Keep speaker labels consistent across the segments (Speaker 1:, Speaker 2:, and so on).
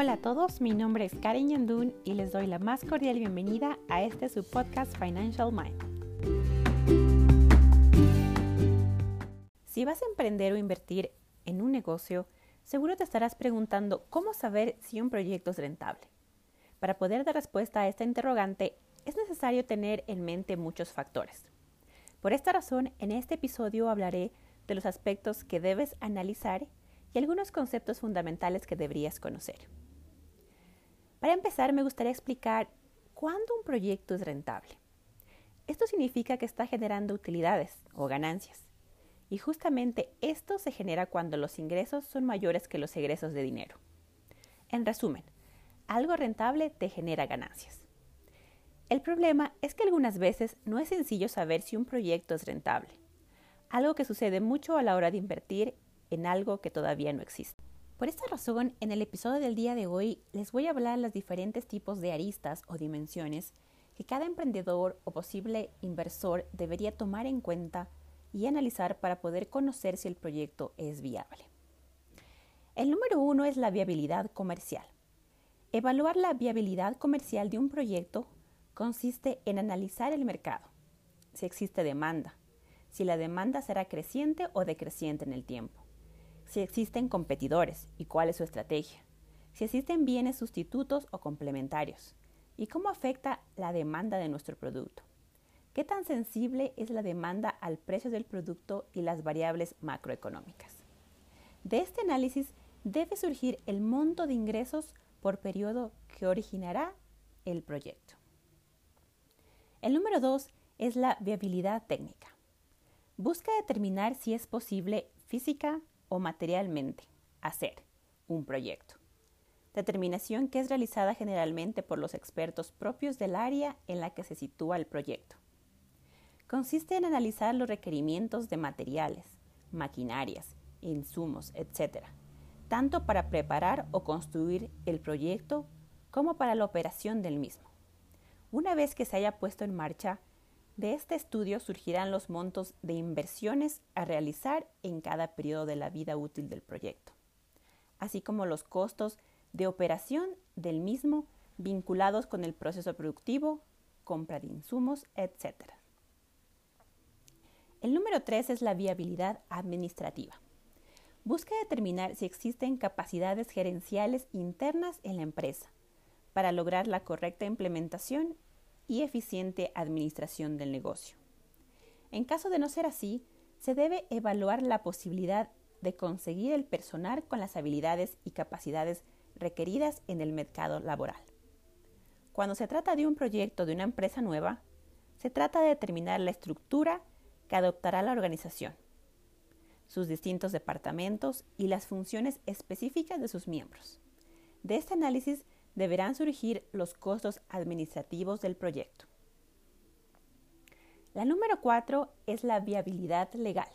Speaker 1: Hola a todos, mi nombre es Karen Yandun y les doy la más cordial bienvenida a este su podcast Financial Mind. Si vas a emprender o invertir en un negocio, seguro te estarás preguntando cómo saber si un proyecto es rentable. Para poder dar respuesta a esta interrogante, es necesario tener en mente muchos factores. Por esta razón, en este episodio hablaré de los aspectos que debes analizar y algunos conceptos fundamentales que deberías conocer. Para empezar, me gustaría explicar cuándo un proyecto es rentable. Esto significa que está generando utilidades o ganancias. Y justamente esto se genera cuando los ingresos son mayores que los egresos de dinero. En resumen, algo rentable te genera ganancias. El problema es que algunas veces no es sencillo saber si un proyecto es rentable, algo que sucede mucho a la hora de invertir en algo que todavía no existe. Por esta razón, en el episodio del día de hoy les voy a hablar de los diferentes tipos de aristas o dimensiones que cada emprendedor o posible inversor debería tomar en cuenta y analizar para poder conocer si el proyecto es viable. El número uno es la viabilidad comercial. Evaluar la viabilidad comercial de un proyecto consiste en analizar el mercado, si existe demanda, si la demanda será creciente o decreciente en el tiempo, si existen competidores y cuál es su estrategia, si existen bienes sustitutos o complementarios y cómo afecta la demanda de nuestro producto. ¿Qué tan sensible es la demanda al precio del producto y las variables macroeconómicas? De este análisis debe surgir el monto de ingresos por periodo que originará el proyecto. El número dos es la viabilidad técnica. Busca determinar si es posible física, o materialmente hacer un proyecto. Determinación que es realizada generalmente por los expertos propios del área en la que se sitúa el proyecto. Consiste en analizar los requerimientos de materiales, maquinarias, insumos, etc., tanto para preparar o construir el proyecto como para la operación del mismo. Una vez que se haya puesto en marcha, de este estudio surgirán los montos de inversiones a realizar en cada periodo de la vida útil del proyecto, así como los costos de operación del mismo vinculados con el proceso productivo, compra de insumos, etc. El número 3 es la viabilidad administrativa. Busca determinar si existen capacidades gerenciales internas en la empresa para lograr la correcta implementación y eficiente administración del negocio. En caso de no ser así, se debe evaluar la posibilidad de conseguir el personal con las habilidades y capacidades requeridas en el mercado laboral. Cuando se trata de un proyecto de una empresa nueva, se trata de determinar la estructura que adoptará la organización, sus distintos departamentos y las funciones específicas de sus miembros. De este análisis deberán surgir los costos administrativos del proyecto. La número cuatro es la viabilidad legal.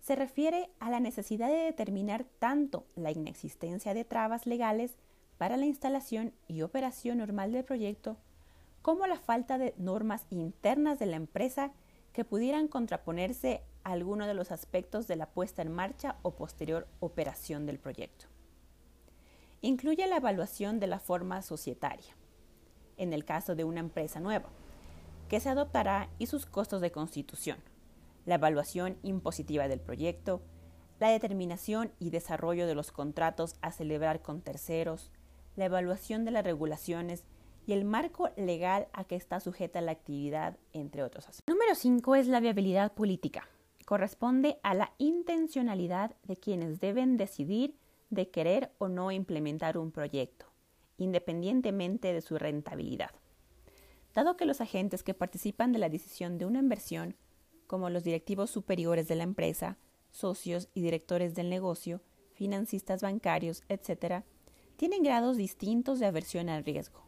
Speaker 1: Se refiere a la necesidad de determinar tanto la inexistencia de trabas legales para la instalación y operación normal del proyecto, como la falta de normas internas de la empresa que pudieran contraponerse a alguno de los aspectos de la puesta en marcha o posterior operación del proyecto. Incluye la evaluación de la forma societaria, en el caso de una empresa nueva, que se adoptará y sus costos de constitución, la evaluación impositiva del proyecto, la determinación y desarrollo de los contratos a celebrar con terceros, la evaluación de las regulaciones y el marco legal a que está sujeta la actividad, entre otros aspectos. Número 5 es la viabilidad política. Corresponde a la intencionalidad de quienes deben decidir de querer o no implementar un proyecto, independientemente de su rentabilidad. Dado que los agentes que participan de la decisión de una inversión, como los directivos superiores de la empresa, socios y directores del negocio, financistas bancarios, etc., tienen grados distintos de aversión al riesgo,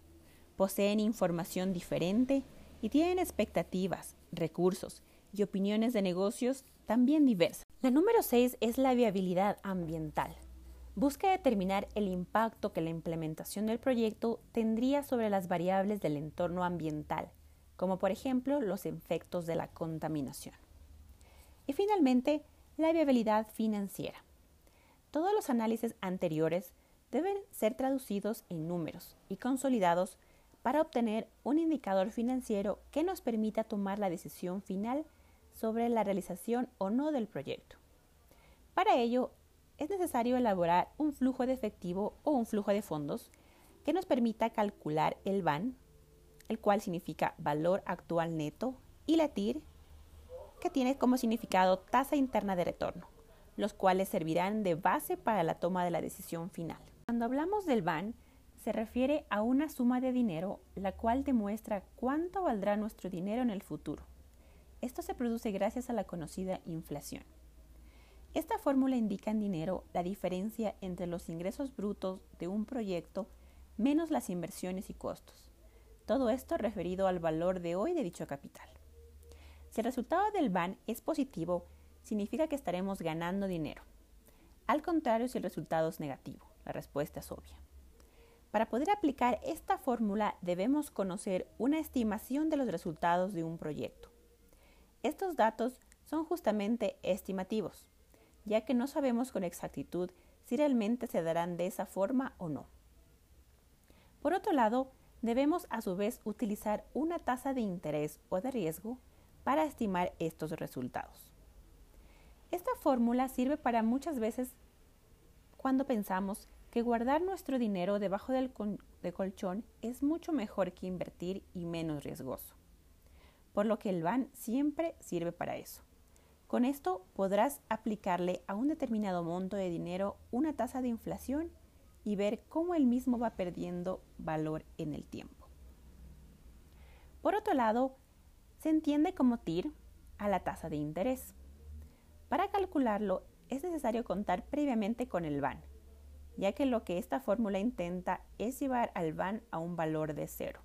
Speaker 1: poseen información diferente y tienen expectativas, recursos y opiniones de negocios también diversas. La número 6 es la viabilidad ambiental busca determinar el impacto que la implementación del proyecto tendría sobre las variables del entorno ambiental, como por ejemplo los efectos de la contaminación. Y finalmente, la viabilidad financiera. Todos los análisis anteriores deben ser traducidos en números y consolidados para obtener un indicador financiero que nos permita tomar la decisión final sobre la realización o no del proyecto. Para ello, es necesario elaborar un flujo de efectivo o un flujo de fondos que nos permita calcular el BAN, el cual significa valor actual neto, y la TIR, que tiene como significado tasa interna de retorno, los cuales servirán de base para la toma de la decisión final. Cuando hablamos del BAN, se refiere a una suma de dinero la cual demuestra cuánto valdrá nuestro dinero en el futuro. Esto se produce gracias a la conocida inflación. Esta fórmula indica en dinero la diferencia entre los ingresos brutos de un proyecto menos las inversiones y costos. Todo esto referido al valor de hoy de dicho capital. Si el resultado del BAN es positivo, significa que estaremos ganando dinero. Al contrario, si el resultado es negativo, la respuesta es obvia. Para poder aplicar esta fórmula debemos conocer una estimación de los resultados de un proyecto. Estos datos son justamente estimativos, ya que no sabemos con exactitud si realmente se darán de esa forma o no. Por otro lado, debemos a su vez utilizar una tasa de interés o de riesgo para estimar estos resultados. Esta fórmula sirve para muchas veces cuando pensamos que guardar nuestro dinero debajo del colchón es mucho mejor que invertir y menos riesgoso. Por lo que el BAN siempre sirve para eso. Con esto podrás aplicarle a un determinado monto de dinero una tasa de inflación y ver cómo el mismo va perdiendo valor en el tiempo. Por otro lado, se entiende como TIR a la tasa de interés. Para calcularlo es necesario contar previamente con el BAN, ya que lo que esta fórmula intenta es llevar al BAN a un valor de cero.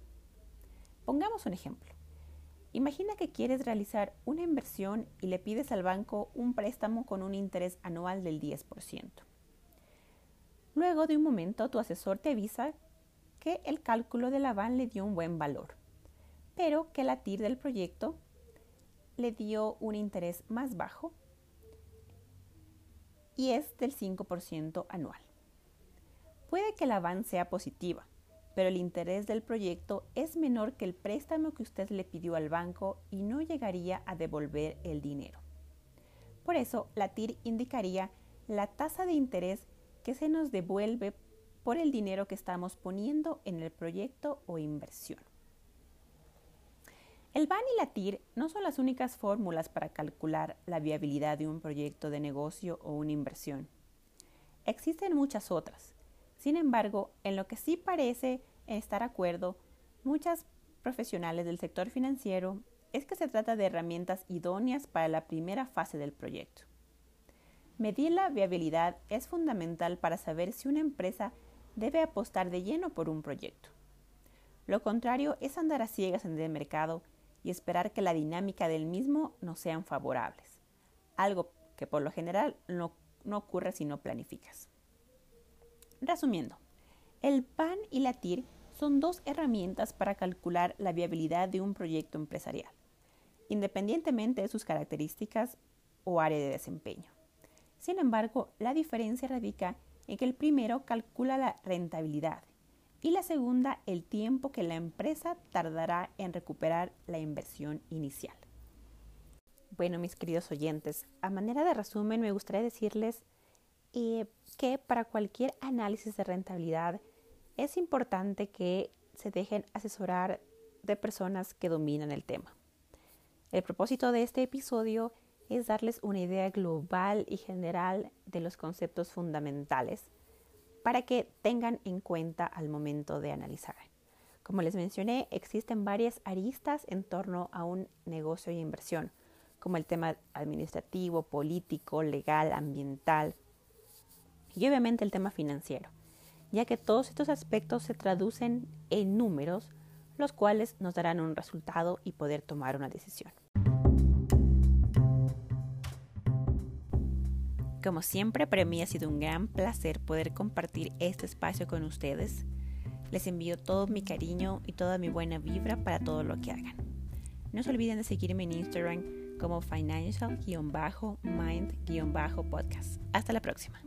Speaker 1: Pongamos un ejemplo. Imagina que quieres realizar una inversión y le pides al banco un préstamo con un interés anual del 10%. Luego de un momento tu asesor te avisa que el cálculo de la BAN le dio un buen valor pero que la TIR del proyecto le dio un interés más bajo y es del 5% anual. Puede que la BAN sea positiva, pero el interés del proyecto es menor que el préstamo que usted le pidió al banco y no llegaría a devolver el dinero. Por eso, la TIR indicaría la tasa de interés que se nos devuelve por el dinero que estamos poniendo en el proyecto o inversión. El BAN y la TIR no son las únicas fórmulas para calcular la viabilidad de un proyecto de negocio o una inversión. Existen muchas otras. Sin embargo, en lo que sí parece estar acuerdo muchas profesionales del sector financiero es que se trata de herramientas idóneas para la primera fase del proyecto. Medir la viabilidad es fundamental para saber si una empresa debe apostar de lleno por un proyecto. Lo contrario es andar a ciegas en el mercado y esperar que la dinámica del mismo no sean favorables, algo que por lo general no, ocurre si no planificas. Resumiendo, el PAN y la TIR son dos herramientas para calcular la viabilidad de un proyecto empresarial, independientemente de sus características o área de desempeño. Sin embargo, la diferencia radica en que el primero calcula la rentabilidad y la segunda el tiempo que la empresa tardará en recuperar la inversión inicial. Bueno, mis queridos oyentes, a manera de resumen me gustaría decirles eh, que para cualquier análisis de rentabilidad es importante que se dejen asesorar de personas que dominan el tema. El propósito de este episodio es darles una idea global y general de los conceptos fundamentales para que tengan en cuenta al momento de analizar. Como les mencioné, existen varias aristas en torno a un negocio y inversión, como el tema administrativo, político, legal, ambiental y obviamente el tema financiero, ya que todos estos aspectos se traducen en números, los cuales nos darán un resultado y poder tomar una decisión. Como siempre, para mí ha sido un gran placer poder compartir este espacio con ustedes. Les envío todo mi cariño y toda mi buena vibra para todo lo que hagan. No se olviden de seguirme en Instagram como financial-mind-podcast. Hasta la próxima.